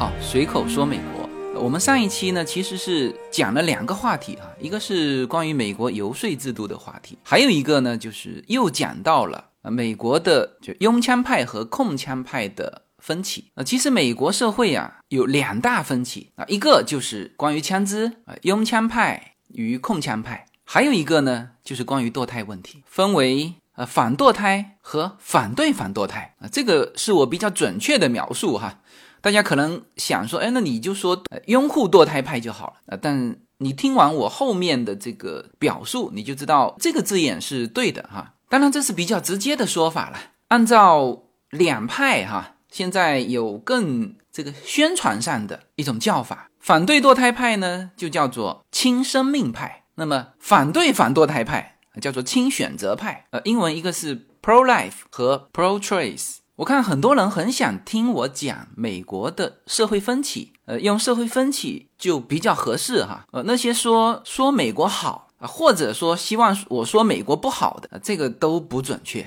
好，随口说美国。我们上一期呢，其实是讲了两个话题啊，一个是关于美国游说制度的话题，还有一个呢，就是又讲到了美国的就拥枪派和控枪派的分歧啊。其实美国社会啊有两大分歧啊，一个就是关于枪支啊，拥枪派与控枪派，还有一个呢就是关于堕胎问题，分为呃反堕胎和反对反堕胎啊，这个是我比较准确的描述哈。大家可能想说，哎，那你就说拥护堕胎派就好了啊。但你听完我后面的这个表述，你就知道这个字眼是对的哈。当然，这是比较直接的说法了。按照两派哈，现在有更这个宣传上的一种叫法，反对堕胎派呢就叫做亲生命派，那么反对反堕胎派叫做亲选择派。呃，英文一个是 pro life 和 pro choice。我看很多人很想听我讲美国的社会分歧，呃，用社会分歧就比较合适哈。呃，那些说说美国好啊，或者说希望我说美国不好的，这个都不准确。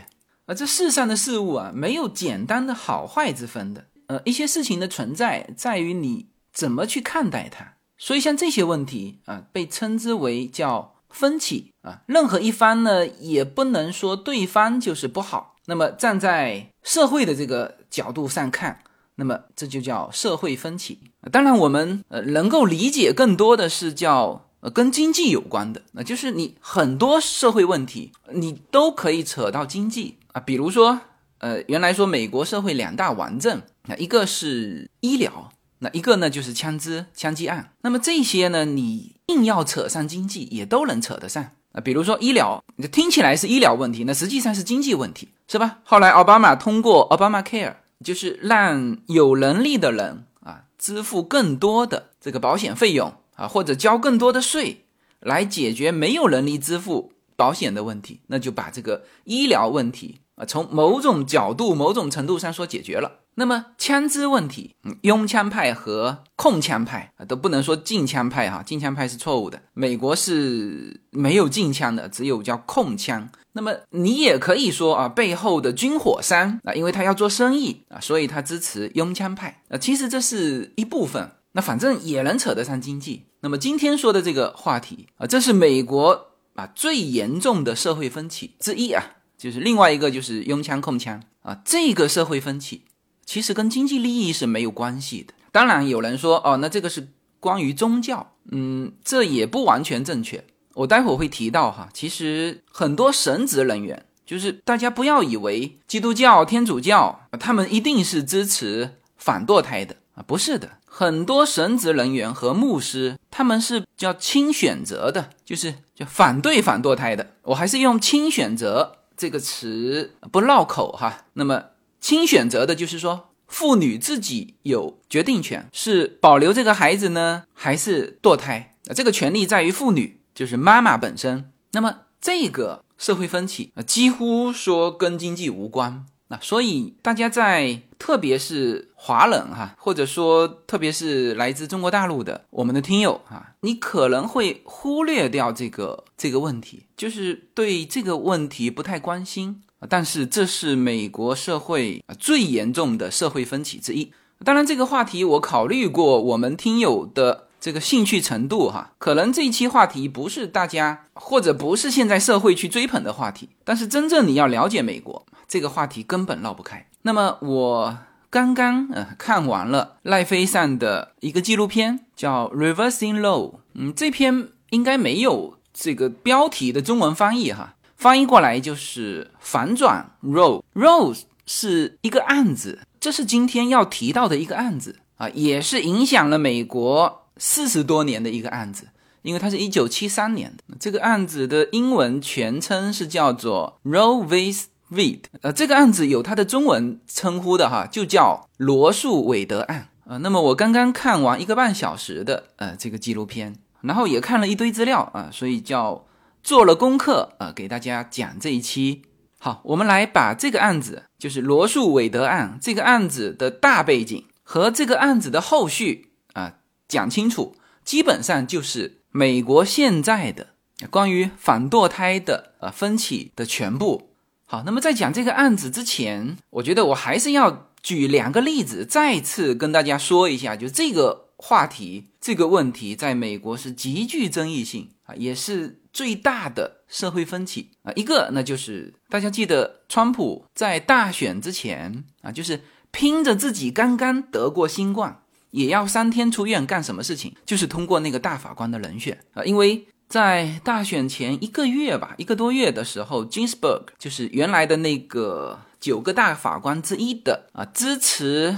啊，这世上的事物啊，没有简单的好坏之分的。呃，一些事情的存在在于你怎么去看待它。所以像这些问题啊，被称之为叫分歧啊。任何一方呢，也不能说对方就是不好。那么站在社会的这个角度上看，那么这就叫社会分歧。当然，我们呃能够理解更多的是叫呃跟经济有关的，那就是你很多社会问题你都可以扯到经济啊。比如说，呃，原来说美国社会两大顽症，那一个是医疗，那一个呢就是枪支枪击案。那么这些呢，你硬要扯上经济，也都能扯得上。啊，比如说医疗，你听起来是医疗问题，那实际上是经济问题，是吧？后来奥巴马通过奥巴马 Care，就是让有能力的人啊支付更多的这个保险费用啊，或者交更多的税，来解决没有能力支付保险的问题，那就把这个医疗问题啊，从某种角度、某种程度上说解决了。那么枪支问题，拥枪派和控枪派啊都不能说禁枪派哈，禁枪派是错误的。美国是没有禁枪的，只有叫控枪。那么你也可以说啊，背后的军火商啊，因为他要做生意啊，所以他支持拥枪派啊。其实这是一部分，那反正也能扯得上经济。那么今天说的这个话题啊，这是美国啊最严重的社会分歧之一啊，就是另外一个就是拥枪控枪啊，这个社会分歧。其实跟经济利益是没有关系的。当然有人说，哦，那这个是关于宗教，嗯，这也不完全正确。我待会儿会提到哈。其实很多神职人员，就是大家不要以为基督教、天主教他们一定是支持反堕胎的啊，不是的。很多神职人员和牧师，他们是叫亲选择的，就是叫反对反堕胎的。我还是用亲选择这个词不绕口哈。那么。亲选择的就是说，妇女自己有决定权，是保留这个孩子呢，还是堕胎？这个权利在于妇女，就是妈妈本身。那么这个社会分歧啊，几乎说跟经济无关。那所以大家在，特别是华人哈，或者说特别是来自中国大陆的我们的听友哈，你可能会忽略掉这个这个问题，就是对这个问题不太关心。但是这是美国社会最严重的社会分歧之一。当然，这个话题我考虑过我们听友的这个兴趣程度，哈，可能这一期话题不是大家或者不是现在社会去追捧的话题。但是真正你要了解美国，这个话题根本绕不开。那么我刚刚呃看完了赖飞上的一个纪录片，叫《Reversing Law》。嗯，这篇应该没有这个标题的中文翻译，哈。翻译过来就是反转 role，role 是一个案子，这是今天要提到的一个案子啊，也是影响了美国四十多年的一个案子，因为它是一九七三年的。这个案子的英文全称是叫做 Roe v. Wade，呃，这个案子有它的中文称呼的哈，就叫罗素韦德案啊。那么我刚刚看完一个半小时的呃这个纪录片，然后也看了一堆资料啊，所以叫。做了功课啊，给大家讲这一期。好，我们来把这个案子，就是罗素韦德案这个案子的大背景和这个案子的后续啊讲清楚。基本上就是美国现在的关于反堕胎的呃分歧的全部。好，那么在讲这个案子之前，我觉得我还是要举两个例子，再次跟大家说一下，就这个话题、这个问题，在美国是极具争议性也是最大的社会分歧啊。一个那就是大家记得，川普在大选之前啊，就是拼着自己刚刚得过新冠，也要三天出院干什么事情？就是通过那个大法官的人选啊，因为。在大选前一个月吧，一个多月的时候，Ginsburg 就是原来的那个九个大法官之一的啊，支持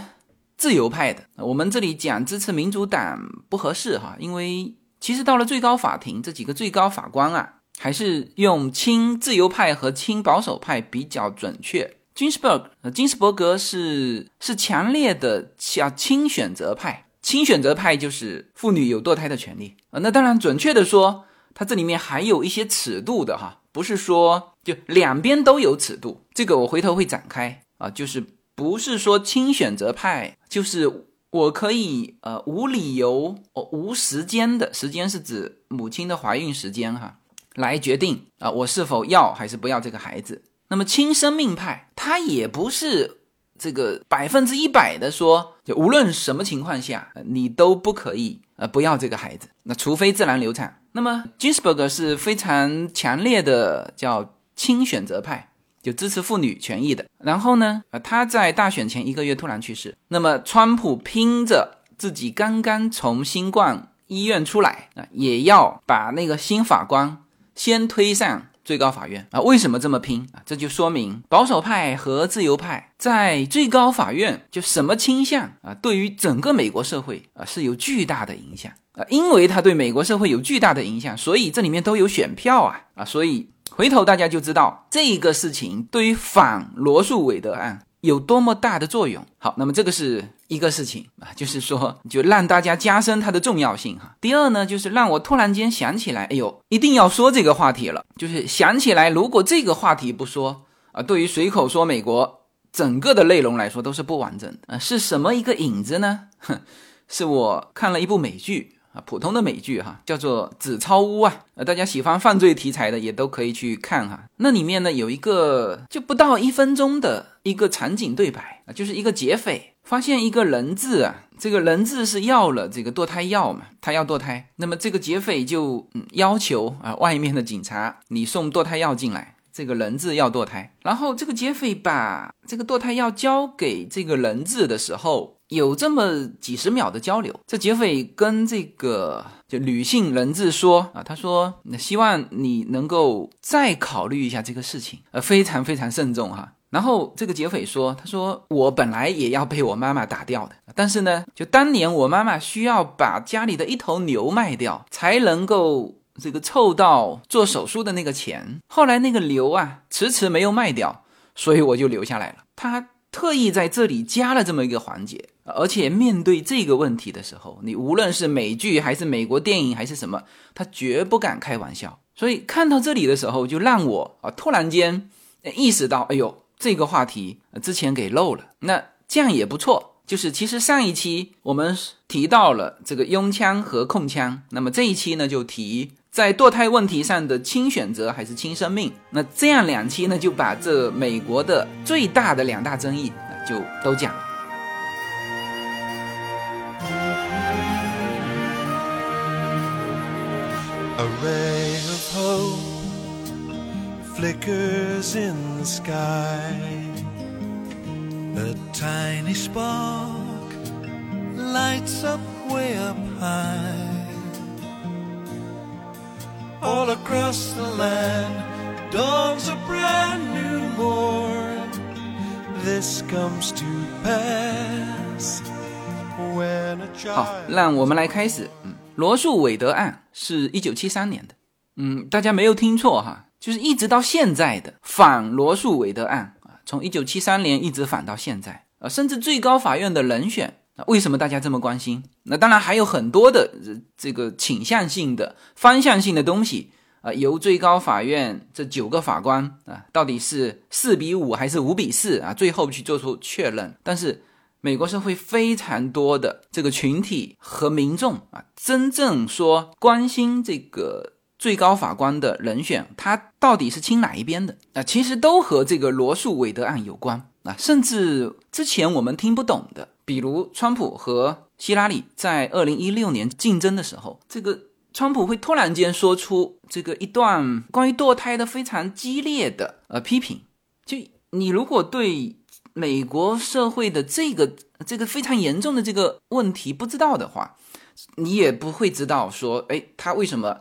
自由派的。我们这里讲支持民主党不合适哈，因为其实到了最高法庭，这几个最高法官啊，还是用亲自由派和亲保守派比较准确。金斯伯格，金斯伯格是是强烈的叫亲选择派，亲选择派就是妇女有堕胎的权利啊。那当然，准确的说。它这里面还有一些尺度的哈，不是说就两边都有尺度，这个我回头会展开啊，就是不是说亲选择派，就是我可以呃无理由哦无时间的时间是指母亲的怀孕时间哈，来决定啊我是否要还是不要这个孩子。那么亲生命派，他也不是这个百分之一百的说，就无论什么情况下你都不可以呃不要这个孩子，那除非自然流产。那么，Ginsburg 是非常强烈的叫亲选择派，就支持妇女权益的。然后呢，呃，他在大选前一个月突然去世。那么，川普拼着自己刚刚从新冠医院出来啊，也要把那个新法官先推上最高法院啊。为什么这么拼啊？这就说明保守派和自由派在最高法院就什么倾向啊，对于整个美国社会啊是有巨大的影响。啊，因为它对美国社会有巨大的影响，所以这里面都有选票啊啊，所以回头大家就知道这个事情对于反罗素韦德案有多么大的作用。好，那么这个是一个事情啊，就是说就让大家加深它的重要性哈。第二呢，就是让我突然间想起来，哎呦，一定要说这个话题了，就是想起来，如果这个话题不说啊，对于随口说美国整个的内容来说都是不完整的啊。是什么一个影子呢？哼，是我看了一部美剧。啊，普通的美剧哈，叫做《纸钞屋》啊，呃，大家喜欢犯罪题材的也都可以去看哈。那里面呢有一个就不到一分钟的一个场景对白啊，就是一个劫匪发现一个人质啊，这个人质是要了这个堕胎药嘛，他要堕胎，那么这个劫匪就嗯要求啊，外面的警察你送堕胎药进来，这个人质要堕胎，然后这个劫匪把这个堕胎药交给这个人质的时候。有这么几十秒的交流，这劫匪跟这个就女性人质说啊，他说那希望你能够再考虑一下这个事情，呃，非常非常慎重哈。然后这个劫匪说，他说我本来也要被我妈妈打掉的，但是呢，就当年我妈妈需要把家里的一头牛卖掉，才能够这个凑到做手术的那个钱。后来那个牛啊，迟迟没有卖掉，所以我就留下来了。他。特意在这里加了这么一个环节，而且面对这个问题的时候，你无论是美剧还是美国电影还是什么，他绝不敢开玩笑。所以看到这里的时候，就让我啊突然间意识到，哎呦，这个话题之前给漏了。那这样也不错，就是其实上一期我们提到了这个拥枪和控枪，那么这一期呢就提。在堕胎问题上的亲选择还是亲生命？那这样两期呢，就把这美国的最大的两大争议就都讲了。all across the land dawns a brand new morn this comes to pass when a child 好让我们来开始嗯 罗素韦德案是一九七三年的嗯大家没有听错哈就是一直到现在的反罗素韦德案啊从一九七三年一直反到现在啊甚至最高法院的人选那为什么大家这么关心？那当然还有很多的这个倾向性的、方向性的东西啊。由最高法院这九个法官啊，到底是四比五还是五比四啊？最后去做出确认。但是美国社会非常多的这个群体和民众啊，真正说关心这个最高法官的人选，他到底是亲哪一边的啊？其实都和这个罗素韦德案有关。啊，甚至之前我们听不懂的，比如川普和希拉里在二零一六年竞争的时候，这个川普会突然间说出这个一段关于堕胎的非常激烈的呃批评。就你如果对美国社会的这个这个非常严重的这个问题不知道的话，你也不会知道说，哎，他为什么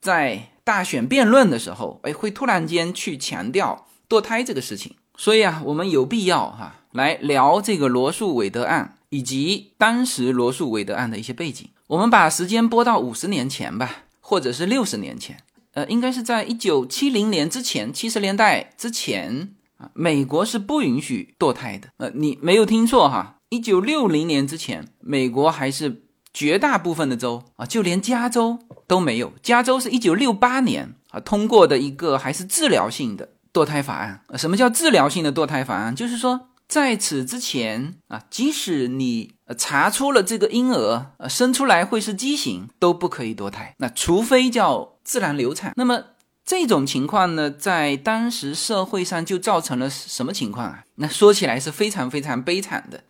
在大选辩论的时候，哎，会突然间去强调堕胎这个事情。所以啊，我们有必要哈来聊这个罗素韦德案以及当时罗素韦德案的一些背景。我们把时间拨到五十年前吧，或者是六十年前，呃，应该是在一九七零年之前，七十年代之前啊，美国是不允许堕胎的。呃，你没有听错哈，一九六零年之前，美国还是绝大部分的州啊，就连加州都没有。加州是一九六八年啊通过的一个还是治疗性的。堕胎法案，什么叫治疗性的堕胎法案？就是说，在此之前啊，即使你查出了这个婴儿呃生出来会是畸形，都不可以堕胎。那除非叫自然流产。那么这种情况呢，在当时社会上就造成了什么情况啊？那说起来是非常非常悲惨的。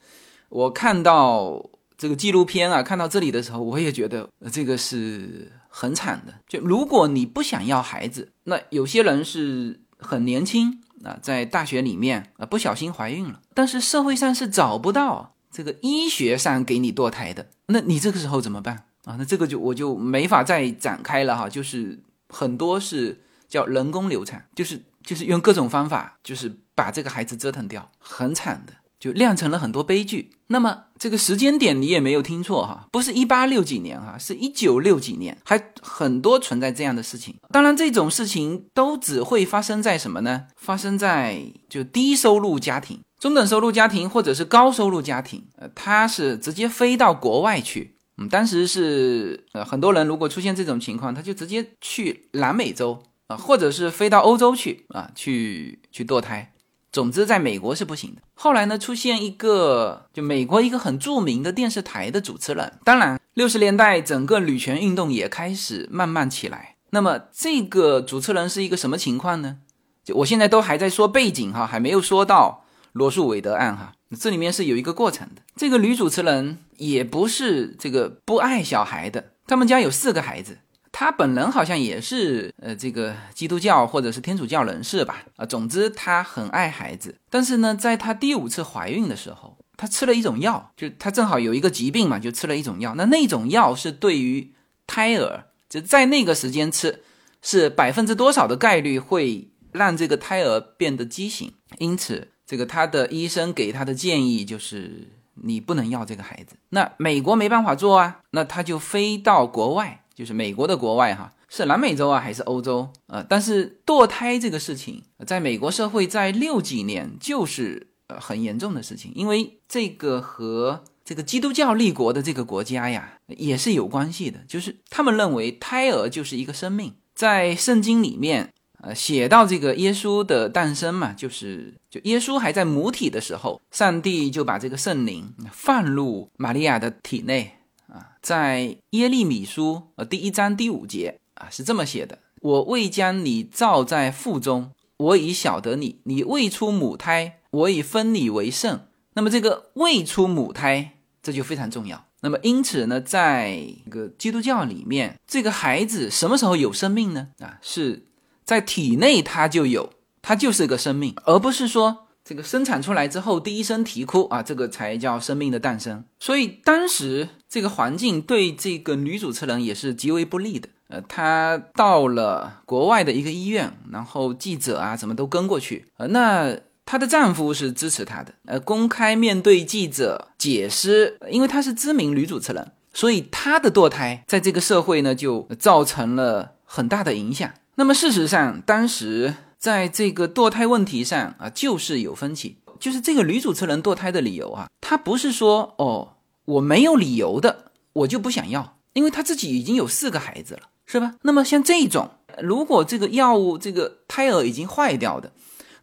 我看到这个纪录片啊，看到这里的时候，我也觉得这个是很惨的。就如果你不想要孩子，那有些人是。很年轻啊，在大学里面啊，不小心怀孕了，但是社会上是找不到这个医学上给你堕胎的，那你这个时候怎么办啊？那这个就我就没法再展开了哈，就是很多是叫人工流产，就是就是用各种方法，就是把这个孩子折腾掉，很惨的。就酿成了很多悲剧。那么这个时间点你也没有听错哈，不是一八六几年哈，是一九六几年，还很多存在这样的事情。当然，这种事情都只会发生在什么呢？发生在就低收入家庭、中等收入家庭或者是高收入家庭。呃，他是直接飞到国外去。嗯，当时是呃很多人如果出现这种情况，他就直接去南美洲啊，或者是飞到欧洲去啊，去去堕胎。总之，在美国是不行的。后来呢，出现一个就美国一个很著名的电视台的主持人。当然，六十年代整个女权运动也开始慢慢起来。那么，这个主持人是一个什么情况呢？就我现在都还在说背景哈，还没有说到罗素韦德案哈。这里面是有一个过程的。这个女主持人也不是这个不爱小孩的，他们家有四个孩子。他本人好像也是呃这个基督教或者是天主教人士吧啊，总之他很爱孩子，但是呢，在他第五次怀孕的时候，他吃了一种药，就他正好有一个疾病嘛，就吃了一种药。那那种药是对于胎儿，就在那个时间吃，是百分之多少的概率会让这个胎儿变得畸形？因此，这个他的医生给他的建议就是你不能要这个孩子。那美国没办法做啊，那他就飞到国外。就是美国的国外哈，是南美洲啊还是欧洲啊？但是堕胎这个事情，在美国社会在六几年就是呃很严重的事情，因为这个和这个基督教立国的这个国家呀也是有关系的。就是他们认为胎儿就是一个生命，在圣经里面呃写到这个耶稣的诞生嘛，就是就耶稣还在母体的时候，上帝就把这个圣灵放入玛利亚的体内。啊，在耶利米书呃第一章第五节啊是这么写的：我未将你造在腹中，我已晓得你；你未出母胎，我已分你为圣。那么这个未出母胎，这就非常重要。那么因此呢，在这个基督教里面，这个孩子什么时候有生命呢？啊，是在体内它就有，它就是个生命，而不是说。这个生产出来之后，第一声啼哭啊，这个才叫生命的诞生。所以当时这个环境对这个女主持人也是极为不利的。呃，她到了国外的一个医院，然后记者啊，什么都跟过去。呃，那她的丈夫是支持她的，呃，公开面对记者解释，因为她是知名女主持人，所以她的堕胎在这个社会呢就造成了很大的影响。那么事实上，当时。在这个堕胎问题上啊，就是有分歧。就是这个女主持人堕胎的理由啊，她不是说哦我没有理由的，我就不想要，因为她自己已经有四个孩子了，是吧？那么像这种，如果这个药物这个胎儿已经坏掉的，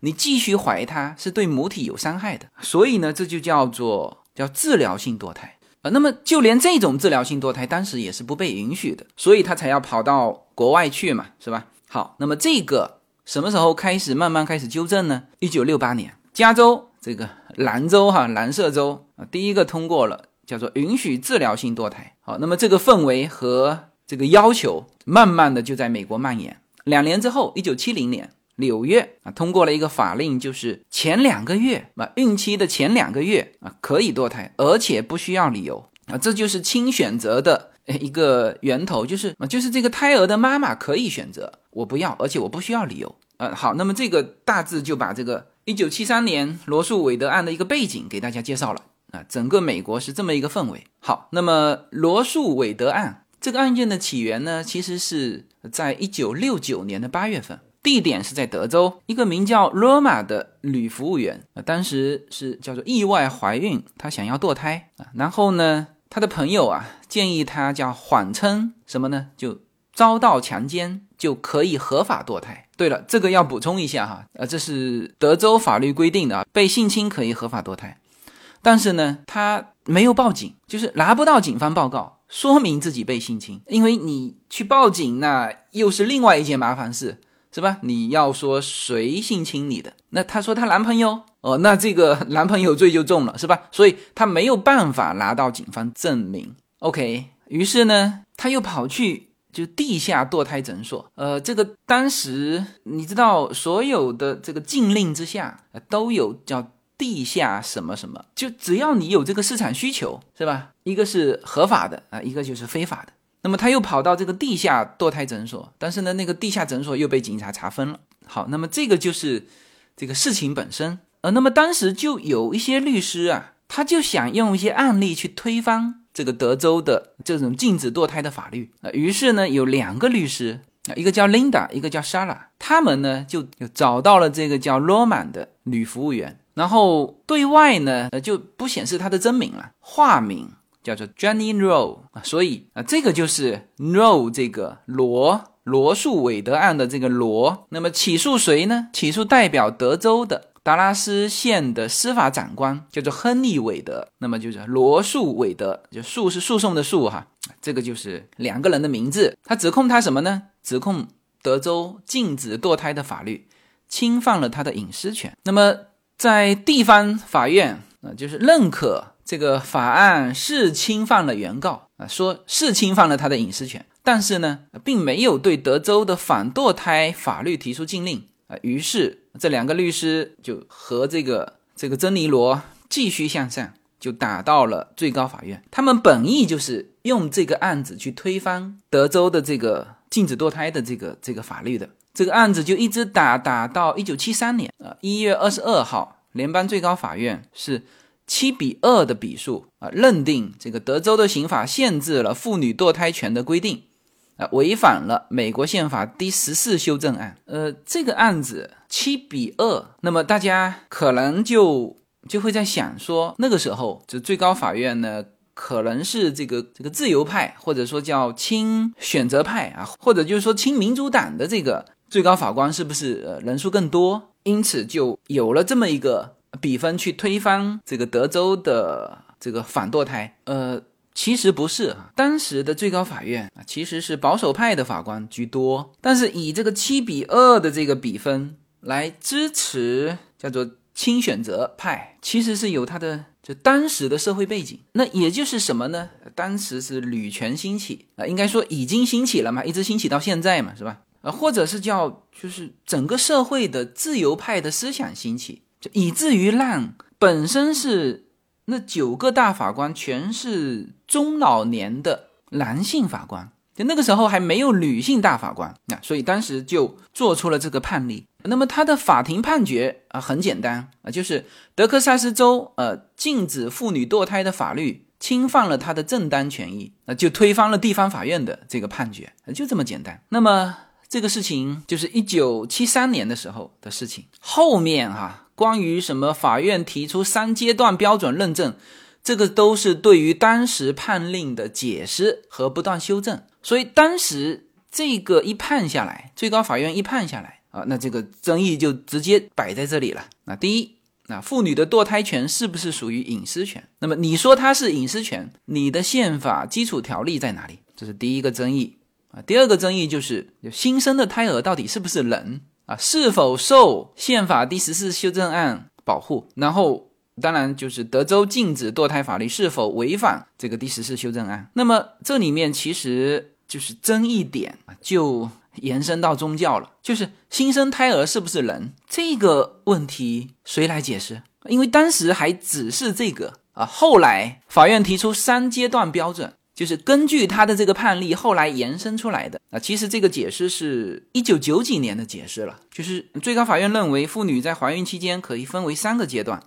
你继续怀它是对母体有伤害的，所以呢，这就叫做叫治疗性堕胎啊。那么就连这种治疗性堕胎，当时也是不被允许的，所以他才要跑到国外去嘛，是吧？好，那么这个。什么时候开始慢慢开始纠正呢？一九六八年，加州这个兰州哈蓝色州啊，第一个通过了叫做允许治疗性堕胎。好，那么这个氛围和这个要求，慢慢的就在美国蔓延。两年之后，一九七零年。纽约啊，通过了一个法令，就是前两个月啊，孕期的前两个月啊，可以堕胎，而且不需要理由啊，这就是亲选择的一个源头，就是，就是这个胎儿的妈妈可以选择，我不要，而且我不需要理由啊。好，那么这个大致就把这个一九七三年罗素韦德案的一个背景给大家介绍了啊，整个美国是这么一个氛围。好，那么罗素韦德案这个案件的起源呢，其实是在一九六九年的八月份。地点是在德州，一个名叫罗马的女服务员啊，当时是叫做意外怀孕，她想要堕胎啊，然后呢，他的朋友啊建议他叫谎称什么呢？就遭到强奸就可以合法堕胎。对了，这个要补充一下哈，呃，这是德州法律规定的，被性侵可以合法堕胎，但是呢，他没有报警，就是拿不到警方报告，说明自己被性侵，因为你去报警那又是另外一件麻烦事。是吧？你要说谁性侵你的？那她说她男朋友哦，那这个 男朋友罪就重了，是吧？所以她没有办法拿到警方证明。OK，于是呢，她又跑去就地下堕胎诊所。呃，这个当时你知道，所有的这个禁令之下都有叫地下什么什么，就只要你有这个市场需求，是吧？一个是合法的啊，一个就是非法的。那么他又跑到这个地下堕胎诊所，但是呢，那个地下诊所又被警察查封了。好，那么这个就是这个事情本身。呃，那么当时就有一些律师啊，他就想用一些案例去推翻这个德州的这种禁止堕胎的法律啊。于是呢，有两个律师啊，一个叫 Linda，一个叫 Shara，他们呢就找到了这个叫 Roman 的女服务员，然后对外呢呃就不显示她的真名了，化名。叫做 Jenny Roe 啊，所以啊，这个就是 Roe 这个罗罗素韦德案的这个罗。那么起诉谁呢？起诉代表德州的达拉斯县的司法长官，叫做亨利韦德。那么就是罗素韦德，就诉是诉讼的诉哈。这个就是两个人的名字。他指控他什么呢？指控德州禁止堕胎的法律侵犯了他的隐私权。那么在地方法院啊，就是认可。这个法案是侵犯了原告啊，说是侵犯了他的隐私权，但是呢，并没有对德州的反堕胎法律提出禁令啊。于是这两个律师就和这个这个珍妮罗继续向上，就打到了最高法院。他们本意就是用这个案子去推翻德州的这个禁止堕胎的这个这个法律的。这个案子就一直打打到一九七三年啊一月二十二号，联邦最高法院是。七比二的比数啊，认定这个德州的刑法限制了妇女堕胎权的规定，啊，违反了美国宪法第十四修正案。呃，这个案子七比二，那么大家可能就就会在想说，那个时候就最高法院呢，可能是这个这个自由派，或者说叫亲选择派啊，或者就是说亲民主党的这个最高法官是不是呃人数更多，因此就有了这么一个。比分去推翻这个德州的这个反堕胎，呃，其实不是啊。当时的最高法院啊，其实是保守派的法官居多，但是以这个七比二的这个比分来支持叫做亲选择派，其实是有它的就当时的社会背景。那也就是什么呢？当时是女权兴起啊，应该说已经兴起了嘛，一直兴起到现在嘛，是吧？啊，或者是叫就是整个社会的自由派的思想兴起。就以至于让本身是那九个大法官全是中老年的男性法官，就那个时候还没有女性大法官，那所以当时就做出了这个判例。那么他的法庭判决啊很简单啊，就是德克萨斯州呃禁止妇女堕胎的法律侵犯了他的正当权益，那就推翻了地方法院的这个判决，就这么简单。那么这个事情就是一九七三年的时候的事情，后面哈。关于什么法院提出三阶段标准认证，这个都是对于当时判令的解释和不断修正。所以当时这个一判下来，最高法院一判下来啊，那这个争议就直接摆在这里了。那第一，那妇女的堕胎权是不是属于隐私权？那么你说它是隐私权，你的宪法基础条例在哪里？这是第一个争议啊。第二个争议就是新生的胎儿到底是不是人？啊，是否受宪法第十四修正案保护。然后，当然就是德州禁止堕胎法律是否违反这个第十四修正案。那么这里面其实就是争议点就延伸到宗教了，就是新生胎儿是不是人这个问题，谁来解释？因为当时还只是这个啊，后来法院提出三阶段标准。就是根据他的这个判例后来延伸出来的啊，其实这个解释是一九九几年的解释了。就是最高法院认为，妇女在怀孕期间可以分为三个阶段，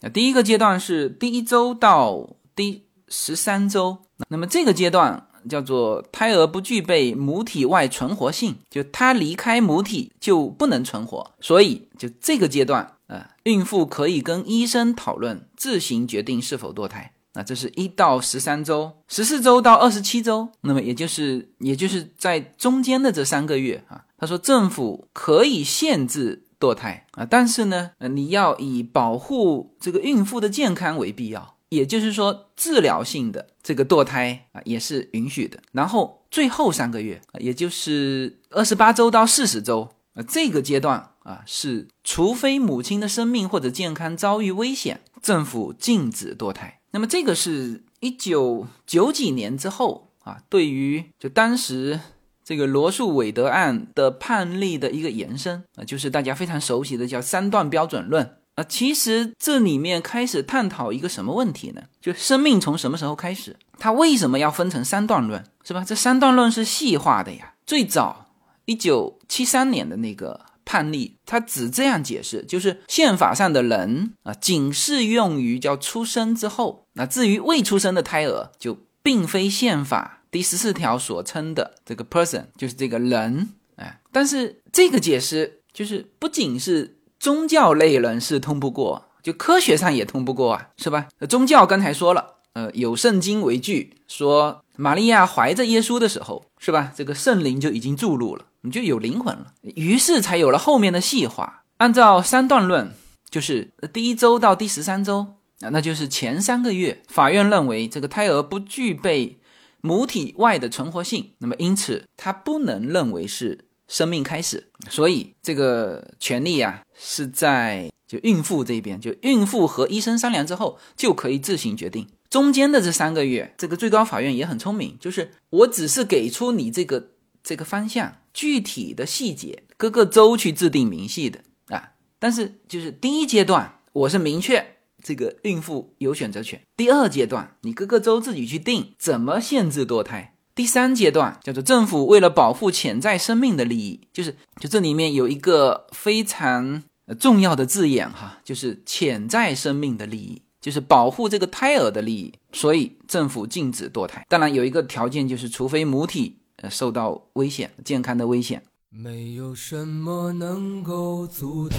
啊，第一个阶段是第一周到第十三周，那么这个阶段叫做胎儿不具备母体外存活性，就它离开母体就不能存活，所以就这个阶段啊，孕妇可以跟医生讨论，自行决定是否堕胎。那这是一到十三周，十四周到二十七周，那么也就是也就是在中间的这三个月啊，他说政府可以限制堕胎啊，但是呢，你要以保护这个孕妇的健康为必要，也就是说治疗性的这个堕胎啊也是允许的。然后最后三个月，也就是二十八周到四十周啊，这个阶段啊是除非母亲的生命或者健康遭遇危险，政府禁止堕胎。那么这个是一九九几年之后啊，对于就当时这个罗素韦德案的判例的一个延伸啊，就是大家非常熟悉的叫三段标准论啊。其实这里面开始探讨一个什么问题呢？就生命从什么时候开始？它为什么要分成三段论？是吧？这三段论是细化的呀。最早一九七三年的那个。判例，他只这样解释，就是宪法上的人啊，仅适用于叫出生之后。那至于未出生的胎儿，就并非宪法第十四条所称的这个 person，就是这个人。哎，但是这个解释就是不仅是宗教类人士通不过，就科学上也通不过啊，是吧？宗教刚才说了，呃，有圣经为据，说玛利亚怀着耶稣的时候，是吧？这个圣灵就已经注入了。你就有灵魂了，于是才有了后面的细化。按照三段论，就是第一周到第十三周啊，那就是前三个月，法院认为这个胎儿不具备母体外的存活性，那么因此它不能认为是生命开始，所以这个权利啊是在就孕妇这边，就孕妇和医生商量之后就可以自行决定。中间的这三个月，这个最高法院也很聪明，就是我只是给出你这个这个方向。具体的细节，各个州去制定明细的啊。但是就是第一阶段，我是明确这个孕妇有选择权。第二阶段，你各个州自己去定怎么限制堕胎。第三阶段叫做政府为了保护潜在生命的利益，就是就这里面有一个非常重要的字眼哈，就是潜在生命的利益，就是保护这个胎儿的利益，所以政府禁止堕胎。当然有一个条件，就是除非母体。呃，受到危险，健康的危险。没有什么能够阻挡，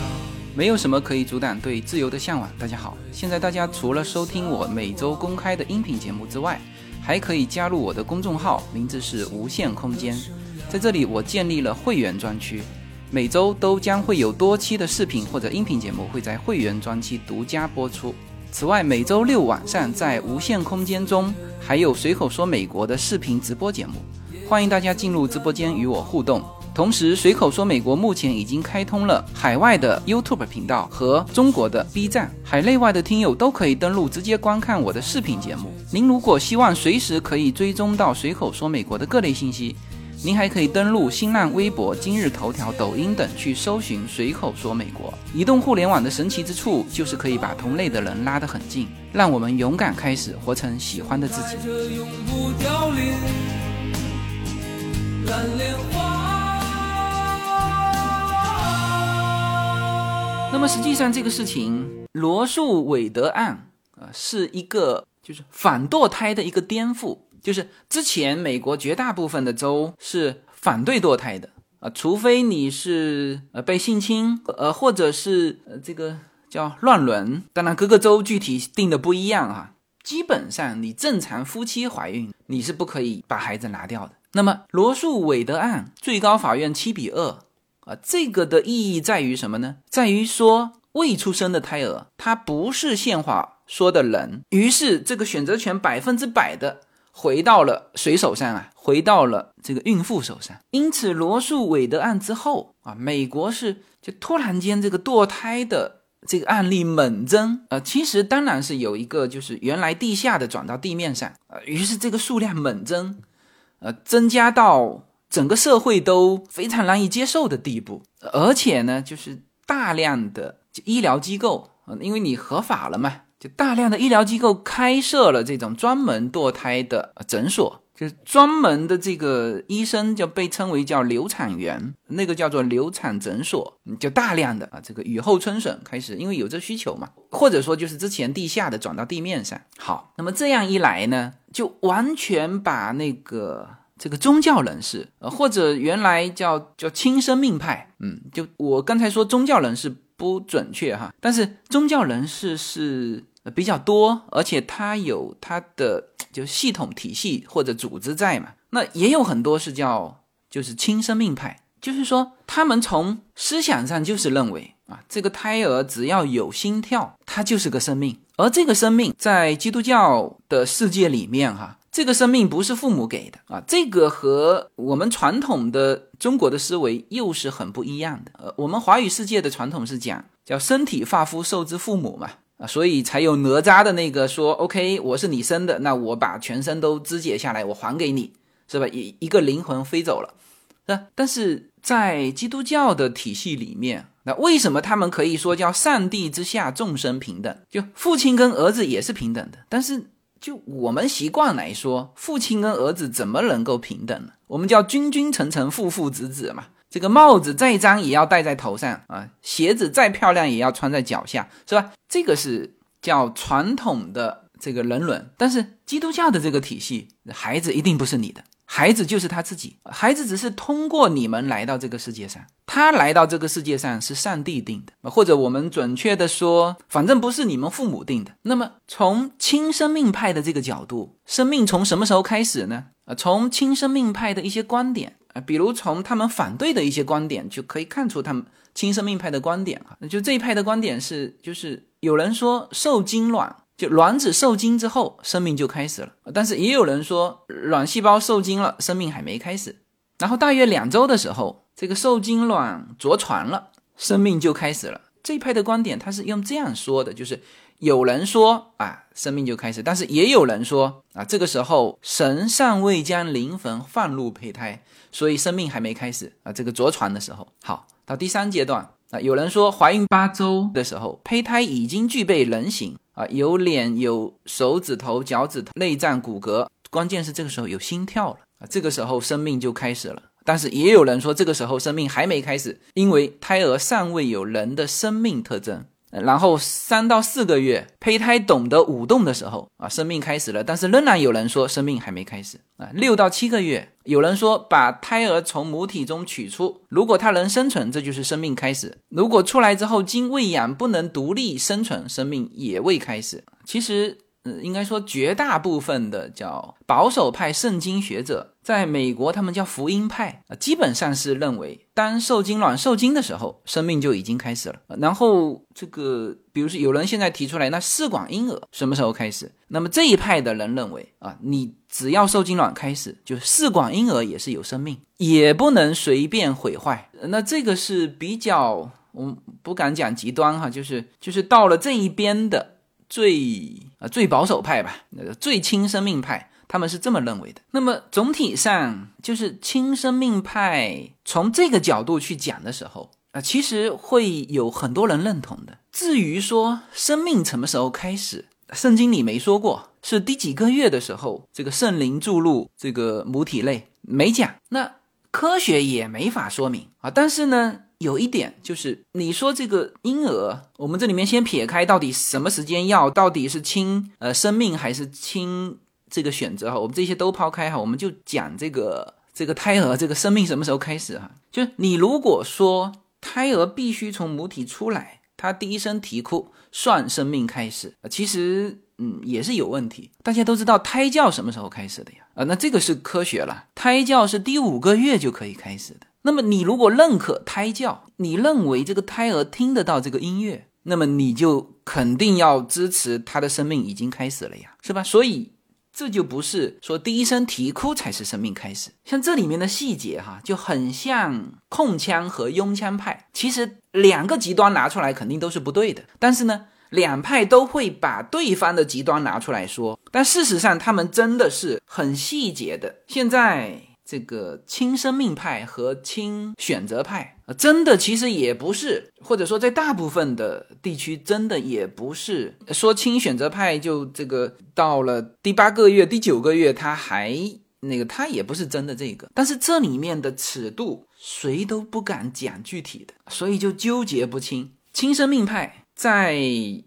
没有什么可以阻挡对自由的向往。大家好，现在大家除了收听我每周公开的音频节目之外，还可以加入我的公众号，名字是无限空间。在这里，我建立了会员专区，每周都将会有多期的视频或者音频节目会在会员专区独家播出。此外，每周六晚上在无限空间中还有随口说美国的视频直播节目。欢迎大家进入直播间与我互动。同时，随口说美国目前已经开通了海外的 YouTube 频道和中国的 B 站，海内外的听友都可以登录直接观看我的视频节目。您如果希望随时可以追踪到随口说美国的各类信息，您还可以登录新浪微博、今日头条、抖音等去搜寻随口说美国。移动互联网的神奇之处就是可以把同类的人拉得很近，让我们勇敢开始，活成喜欢的自己。那么实际上，这个事情罗素韦德案啊，是一个就是反堕胎的一个颠覆。就是之前美国绝大部分的州是反对堕胎的啊，除非你是呃被性侵，呃或者是呃这个叫乱伦。当然各个州具体定的不一样啊。基本上你正常夫妻怀孕，你是不可以把孩子拿掉的。那么罗素韦德案，最高法院七比二啊，这个的意义在于什么呢？在于说未出生的胎儿，他不是宪法说的人，于是这个选择权百分之百的回到了谁手上啊？回到了这个孕妇手上。因此罗素韦德案之后啊，美国是就突然间这个堕胎的这个案例猛增，呃，其实当然是有一个，就是原来地下的转到地面上，呃，于是这个数量猛增，呃，增加到整个社会都非常难以接受的地步，而且呢，就是大量的医疗机构，因为你合法了嘛，就大量的医疗机构开设了这种专门堕胎的诊所。就是专门的这个医生就被称为叫流产员，那个叫做流产诊所，就大量的啊，这个雨后春笋开始，因为有这需求嘛，或者说就是之前地下的转到地面上。好，那么这样一来呢，就完全把那个这个宗教人士，呃，或者原来叫叫亲生命派，嗯，就我刚才说宗教人士不准确哈，但是宗教人士是比较多，而且他有他的。就系统体系或者组织在嘛，那也有很多是叫就是亲生命派，就是说他们从思想上就是认为啊，这个胎儿只要有心跳，它就是个生命，而这个生命在基督教的世界里面哈，这个生命不是父母给的啊，这个和我们传统的中国的思维又是很不一样的。呃，我们华语世界的传统是讲叫身体发肤受之父母嘛。啊，所以才有哪吒的那个说，OK，我是你生的，那我把全身都肢解下来，我还给你，是吧？一一个灵魂飞走了，那但是在基督教的体系里面，那为什么他们可以说叫上帝之下众生平等？就父亲跟儿子也是平等的，但是就我们习惯来说，父亲跟儿子怎么能够平等呢？我们叫君君臣臣，父父子子嘛。这个帽子再脏也要戴在头上啊，鞋子再漂亮也要穿在脚下，是吧？这个是叫传统的这个人伦。但是基督教的这个体系，孩子一定不是你的，孩子就是他自己，孩子只是通过你们来到这个世界上，他来到这个世界上是上帝定的，或者我们准确的说，反正不是你们父母定的。那么从亲生命派的这个角度，生命从什么时候开始呢？啊，从亲生命派的一些观点。啊，比如从他们反对的一些观点就可以看出他们亲生命派的观点啊。就这一派的观点是，就是有人说受精卵，就卵子受精之后生命就开始了，但是也有人说卵细胞受精了，生命还没开始。然后大约两周的时候，这个受精卵着床了，生命就开始了。这一派的观点他是用这样说的，就是有人说啊，生命就开始，但是也有人说啊，这个时候神尚未将灵魂放入胚胎。所以生命还没开始啊，这个着床的时候，好到第三阶段啊，有人说怀孕八周的时候，胚胎已经具备人形啊，有脸有手指头、脚趾头、内脏骨骼，关键是这个时候有心跳了啊，这个时候生命就开始了。但是也有人说这个时候生命还没开始，因为胎儿尚未有人的生命特征。然后三到四个月，胚胎懂得舞动的时候啊，生命开始了。但是仍然有人说生命还没开始啊。六到七个月，有人说把胎儿从母体中取出，如果它能生存，这就是生命开始；如果出来之后经喂养不能独立生存，生命也未开始。其实。呃，应该说绝大部分的叫保守派圣经学者，在美国他们叫福音派啊，基本上是认为，当受精卵受精的时候，生命就已经开始了。然后这个，比如说有人现在提出来，那试管婴儿什么时候开始？那么这一派的人认为啊，你只要受精卵开始，就试管婴儿也是有生命，也不能随便毁坏。那这个是比较，我不敢讲极端哈，就是就是到了这一边的。最啊最保守派吧，那个最亲生命派，他们是这么认为的。那么总体上就是亲生命派，从这个角度去讲的时候啊，其实会有很多人认同的。至于说生命什么时候开始，圣经里没说过，是第几个月的时候，这个圣灵注入这个母体内没讲，那科学也没法说明啊。但是呢。有一点就是，你说这个婴儿，我们这里面先撇开到底什么时间要，到底是亲呃生命还是亲这个选择哈，我们这些都抛开哈，我们就讲这个这个胎儿这个生命什么时候开始哈？就是你如果说胎儿必须从母体出来，他第一声啼哭算生命开始，其实嗯也是有问题。大家都知道胎教什么时候开始的呀？啊，那这个是科学了，胎教是第五个月就可以开始的。那么你如果认可胎教，你认为这个胎儿听得到这个音乐，那么你就肯定要支持他的生命已经开始了呀，是吧？所以这就不是说第一声啼哭才是生命开始。像这里面的细节哈，就很像控枪和拥枪派。其实两个极端拿出来肯定都是不对的，但是呢，两派都会把对方的极端拿出来说。但事实上，他们真的是很细节的。现在。这个亲生命派和亲选择派，真的其实也不是，或者说在大部分的地区，真的也不是说亲选择派就这个到了第八个月、第九个月，他还那个，他也不是真的这个。但是这里面的尺度，谁都不敢讲具体的，所以就纠结不清。亲生命派在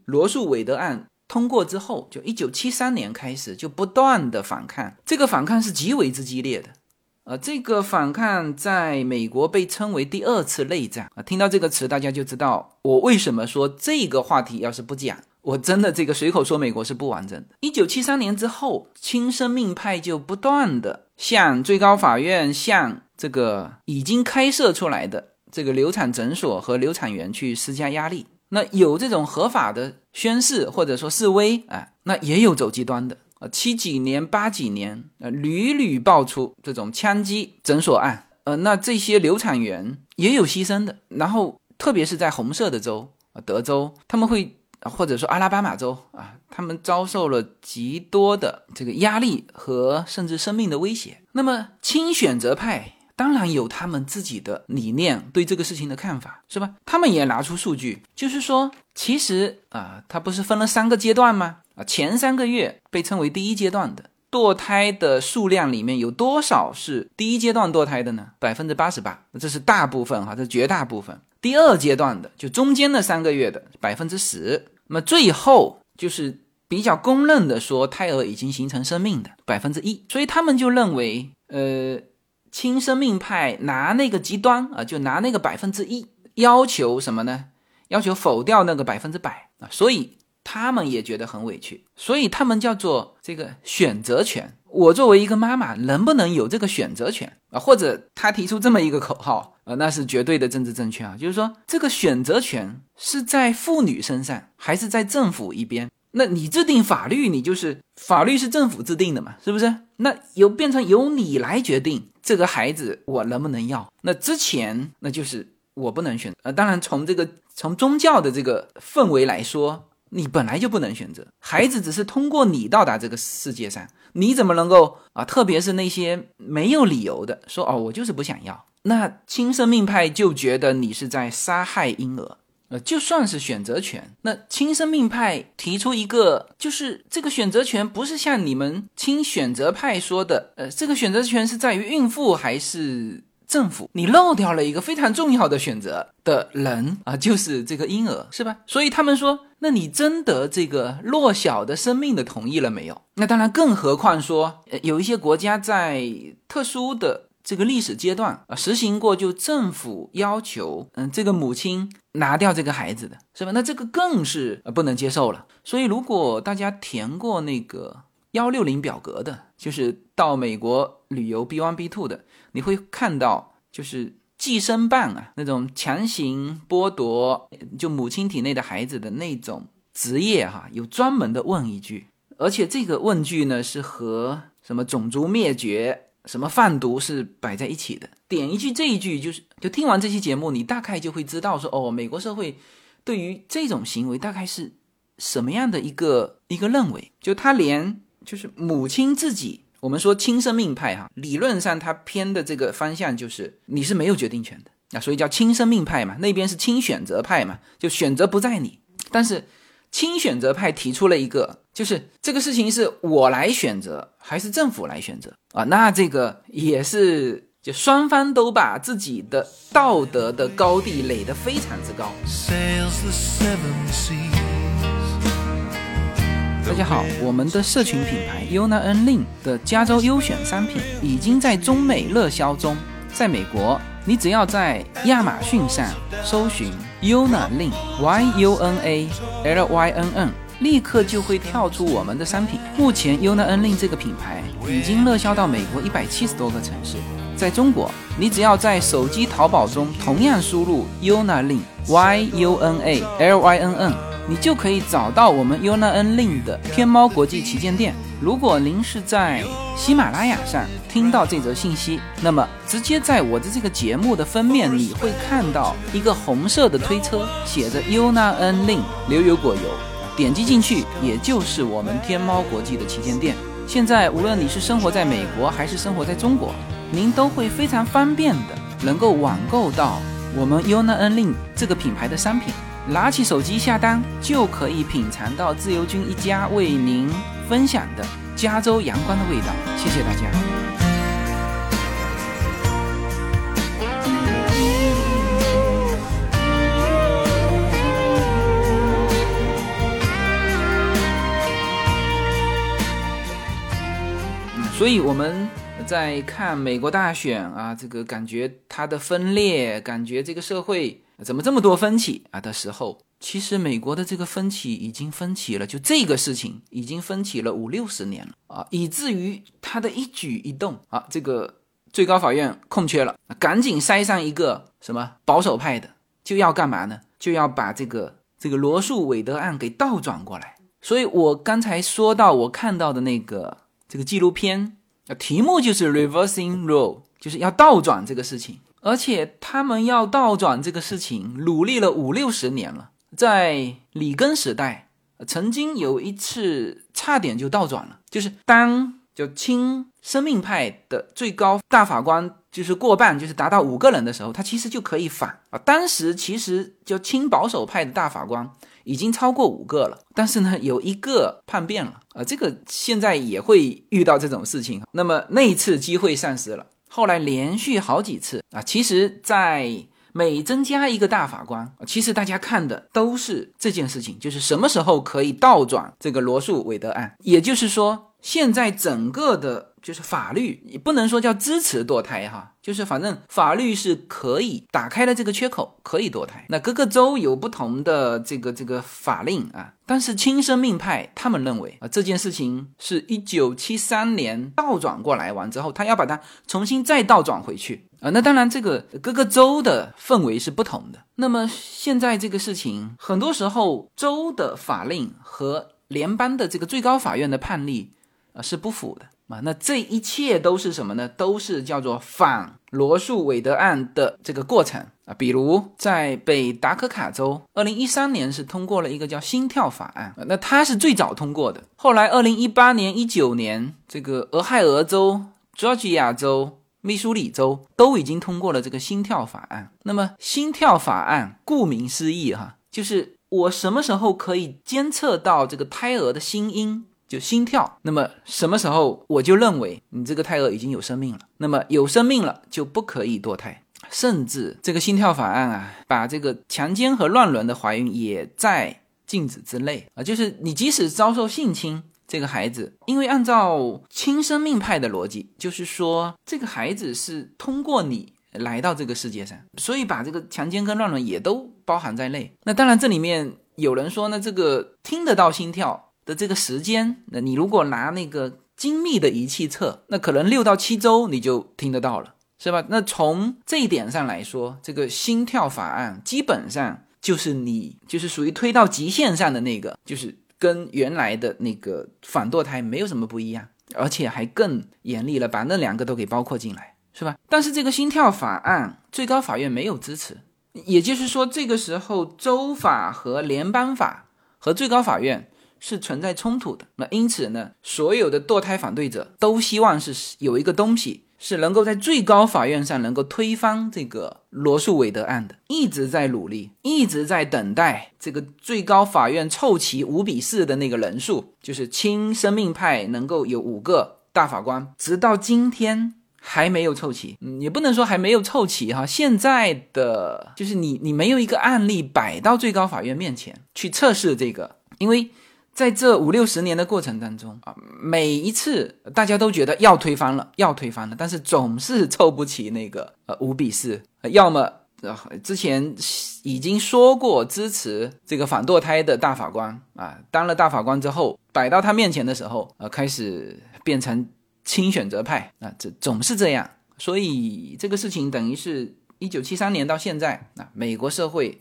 罗素韦德案通过之后，就一九七三年开始就不断的反抗，这个反抗是极为之激烈的。呃，这个反抗在美国被称为第二次内战啊。听到这个词，大家就知道我为什么说这个话题要是不讲，我真的这个随口说美国是不完整的。一九七三年之后，亲生命派就不断的向最高法院、向这个已经开设出来的这个流产诊所和流产员去施加压力。那有这种合法的宣誓或者说示威啊，那也有走极端的。七几年、八几年，呃，屡屡爆出这种枪击诊所案，呃，那这些流产员也有牺牲的。然后，特别是在红色的州啊，德州，他们会或者说阿拉巴马州啊，他们遭受了极多的这个压力和甚至生命的威胁。那么，亲选择派当然有他们自己的理念，对这个事情的看法，是吧？他们也拿出数据，就是说，其实啊，他不是分了三个阶段吗？啊，前三个月被称为第一阶段的堕胎的数量里面有多少是第一阶段堕胎的呢？百分之八十八，这是大部分哈，这绝大部分。第二阶段的就中间的三个月的百分之十，那么最后就是比较公认的说胎儿已经形成生命的百分之一。所以他们就认为，呃，亲生命派拿那个极端啊，就拿那个百分之一要求什么呢？要求否掉那个百分之百啊，所以。他们也觉得很委屈，所以他们叫做这个选择权。我作为一个妈妈，能不能有这个选择权啊？或者他提出这么一个口号啊，那是绝对的政治正确啊，就是说这个选择权是在妇女身上，还是在政府一边？那你制定法律，你就是法律是政府制定的嘛，是不是？那由变成由你来决定这个孩子我能不能要？那之前那就是我不能选。呃，当然从这个从宗教的这个氛围来说。你本来就不能选择，孩子只是通过你到达这个世界上，你怎么能够啊？特别是那些没有理由的说哦，我就是不想要，那亲生命派就觉得你是在杀害婴儿。呃，就算是选择权，那亲生命派提出一个，就是这个选择权不是像你们亲选择派说的，呃，这个选择权是在于孕妇还是？政府，你漏掉了一个非常重要的选择的人啊，就是这个婴儿，是吧？所以他们说，那你征得这个弱小的生命的同意了没有？那当然，更何况说，有一些国家在特殊的这个历史阶段啊，实行过，就政府要求，嗯，这个母亲拿掉这个孩子的，是吧？那这个更是不能接受了。所以，如果大家填过那个幺六零表格的，就是到美国旅游 B one B two 的。你会看到，就是计生办啊，那种强行剥夺就母亲体内的孩子的那种职业哈，有专门的问一句，而且这个问句呢是和什么种族灭绝、什么贩毒是摆在一起的。点一句这一句，就是就听完这期节目，你大概就会知道说，哦，美国社会对于这种行为大概是什么样的一个一个认为，就他连就是母亲自己。我们说亲生命派哈，理论上他偏的这个方向就是你是没有决定权的啊，所以叫亲生命派嘛。那边是亲选择派嘛，就选择不在你。但是亲选择派提出了一个，就是这个事情是我来选择还是政府来选择啊？那这个也是就双方都把自己的道德的高地垒得非常之高。大家好，我们的社群品牌 Yuna N Lin 的加州优选商品已经在中美热销中。在美国，你只要在亚马逊上搜寻 Yuna Lin Y U N A L Y N N，立刻就会跳出我们的商品。目前 Yuna Lin 这个品牌已经热销到美国一百七十多个城市。在中国，你只要在手机淘宝中同样输入 Yuna Lin Y U N A L Y N N。你就可以找到我们 Yuna Lin 的天猫国际旗舰店。如果您是在喜马拉雅上听到这则信息，那么直接在我的这个节目的封面，你会看到一个红色的推车，写着 Yuna N Lin 牛油果油，点击进去，也就是我们天猫国际的旗舰店。现在无论你是生活在美国还是生活在中国，您都会非常方便的能够网购到我们 Yuna N Lin 这个品牌的商品。拿起手机下单，就可以品尝到自由军一家为您分享的加州阳光的味道。谢谢大家。所以我们在看美国大选啊，这个感觉它的分裂，感觉这个社会。怎么这么多分歧啊？的时候，其实美国的这个分歧已经分歧了，就这个事情已经分歧了五六十年了啊，以至于他的一举一动啊，这个最高法院空缺了，赶紧塞上一个什么保守派的，就要干嘛呢？就要把这个这个罗素韦德案给倒转过来。所以我刚才说到我看到的那个这个纪录片啊，题目就是 reversing role，就是要倒转这个事情。而且他们要倒转这个事情，努力了五六十年了。在里根时代，曾经有一次差点就倒转了，就是当就亲生命派的最高大法官就是过半，就是达到五个人的时候，他其实就可以反啊。当时其实就亲保守派的大法官已经超过五个了，但是呢，有一个叛变了啊。这个现在也会遇到这种事情，那么那一次机会丧失了。后来连续好几次啊，其实，在每增加一个大法官，其实大家看的都是这件事情，就是什么时候可以倒转这个罗素韦德案。也就是说，现在整个的。就是法律，你不能说叫支持堕胎哈，就是反正法律是可以打开了这个缺口，可以堕胎。那各个州有不同的这个这个法令啊，但是亲生命派他们认为啊，这件事情是一九七三年倒转过来完之后，他要把它重新再倒转回去啊。那当然，这个各个州的氛围是不同的。那么现在这个事情，很多时候州的法令和联邦的这个最高法院的判例啊是不符的。啊，那这一切都是什么呢？都是叫做反罗素韦德案的这个过程啊。比如在北达科卡州，二零一三年是通过了一个叫心跳法案，那它是最早通过的。后来二零一八年、一九年，这个俄亥俄州、佐治亚州、密苏里州都已经通过了这个心跳法案。那么心跳法案顾名思义哈，就是我什么时候可以监测到这个胎儿的心音？就心跳，那么什么时候我就认为你这个胎儿已经有生命了？那么有生命了就不可以堕胎，甚至这个心跳法案啊，把这个强奸和乱伦的怀孕也在禁止之内啊。就是你即使遭受性侵，这个孩子，因为按照亲生命派的逻辑，就是说这个孩子是通过你来到这个世界上，所以把这个强奸跟乱伦也都包含在内。那当然，这里面有人说呢，这个听得到心跳。的这个时间，那你如果拿那个精密的仪器测，那可能六到七周你就听得到了，是吧？那从这一点上来说，这个心跳法案基本上就是你就是属于推到极限上的那个，就是跟原来的那个反堕胎没有什么不一样，而且还更严厉了，把那两个都给包括进来，是吧？但是这个心跳法案最高法院没有支持，也就是说，这个时候州法和联邦法和最高法院。是存在冲突的，那因此呢，所有的堕胎反对者都希望是有一个东西是能够在最高法院上能够推翻这个罗素韦德案的，一直在努力，一直在等待这个最高法院凑齐五比四的那个人数，就是亲生命派能够有五个大法官，直到今天还没有凑齐，嗯，也不能说还没有凑齐哈，现在的就是你你没有一个案例摆到最高法院面前去测试这个，因为。在这五六十年的过程当中啊，每一次大家都觉得要推翻了，要推翻了，但是总是凑不齐那个呃五比四，要么呃之前已经说过支持这个反堕胎的大法官啊，当了大法官之后摆到他面前的时候，呃开始变成亲选择派啊，这总是这样，所以这个事情等于是一九七三年到现在啊，美国社会。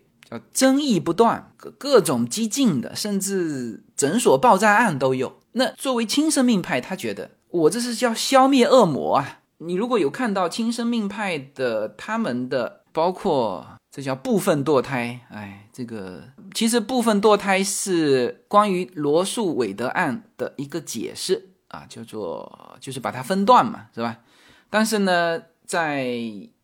争议不断，各各种激进的，甚至诊所爆炸案都有。那作为亲生命派，他觉得我这是叫消灭恶魔啊！你如果有看到亲生命派的他们的，包括这叫部分堕胎，哎，这个其实部分堕胎是关于罗素韦德案的一个解释啊，叫做就是把它分段嘛，是吧？但是呢，在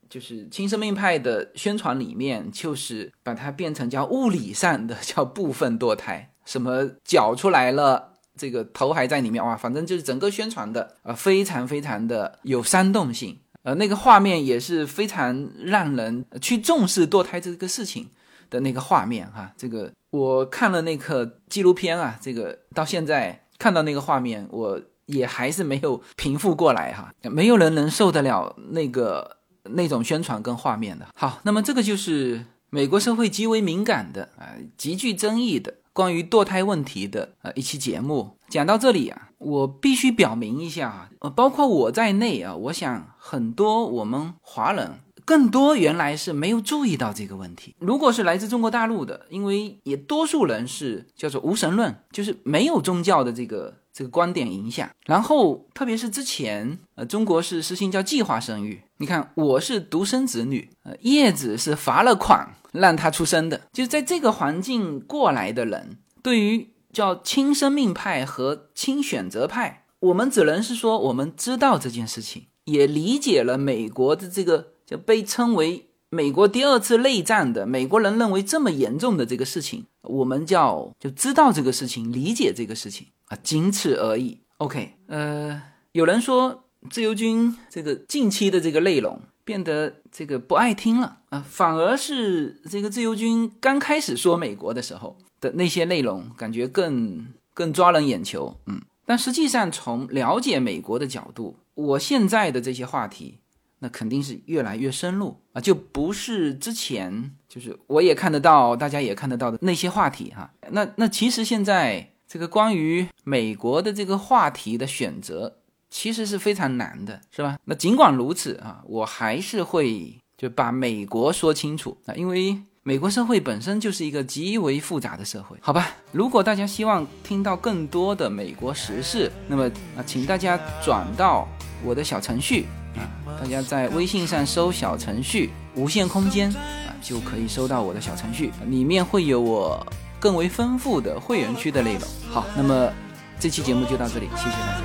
就是亲生命派的宣传里面，就是把它变成叫物理上的叫部分堕胎，什么绞出来了，这个头还在里面哇，反正就是整个宣传的呃非常非常的有煽动性，呃那个画面也是非常让人去重视堕胎这个事情的那个画面哈。这个我看了那个纪录片啊，这个到现在看到那个画面，我也还是没有平复过来哈，没有人能受得了那个。那种宣传跟画面的好，那么这个就是美国社会极为敏感的啊，极具争议的关于堕胎问题的呃一期节目。讲到这里啊，我必须表明一下啊，呃，包括我在内啊，我想很多我们华人更多原来是没有注意到这个问题。如果是来自中国大陆的，因为也多数人是叫做无神论，就是没有宗教的这个。这个观点影响，然后特别是之前，呃，中国是实行叫计划生育。你看，我是独生子女，呃，叶子是罚了款让他出生的。就是在这个环境过来的人，对于叫亲生命派和亲选择派，我们只能是说，我们知道这件事情，也理解了美国的这个就被称为美国第二次内战的美国人认为这么严重的这个事情，我们叫就知道这个事情，理解这个事情。啊，仅此而已。OK，呃，有人说自由军这个近期的这个内容变得这个不爱听了啊，反而是这个自由军刚开始说美国的时候的那些内容，感觉更更抓人眼球。嗯，但实际上从了解美国的角度，我现在的这些话题，那肯定是越来越深入啊，就不是之前就是我也看得到，大家也看得到的那些话题哈。那那其实现在。这个关于美国的这个话题的选择，其实是非常难的，是吧？那尽管如此啊，我还是会就把美国说清楚啊，因为美国社会本身就是一个极为复杂的社会，好吧？如果大家希望听到更多的美国时事，那么啊，请大家转到我的小程序啊，大家在微信上搜小程序“无限空间”啊，就可以收到我的小程序，里面会有我。更为丰富的会员区的内容。好，那么这期节目就到这里，谢谢大家。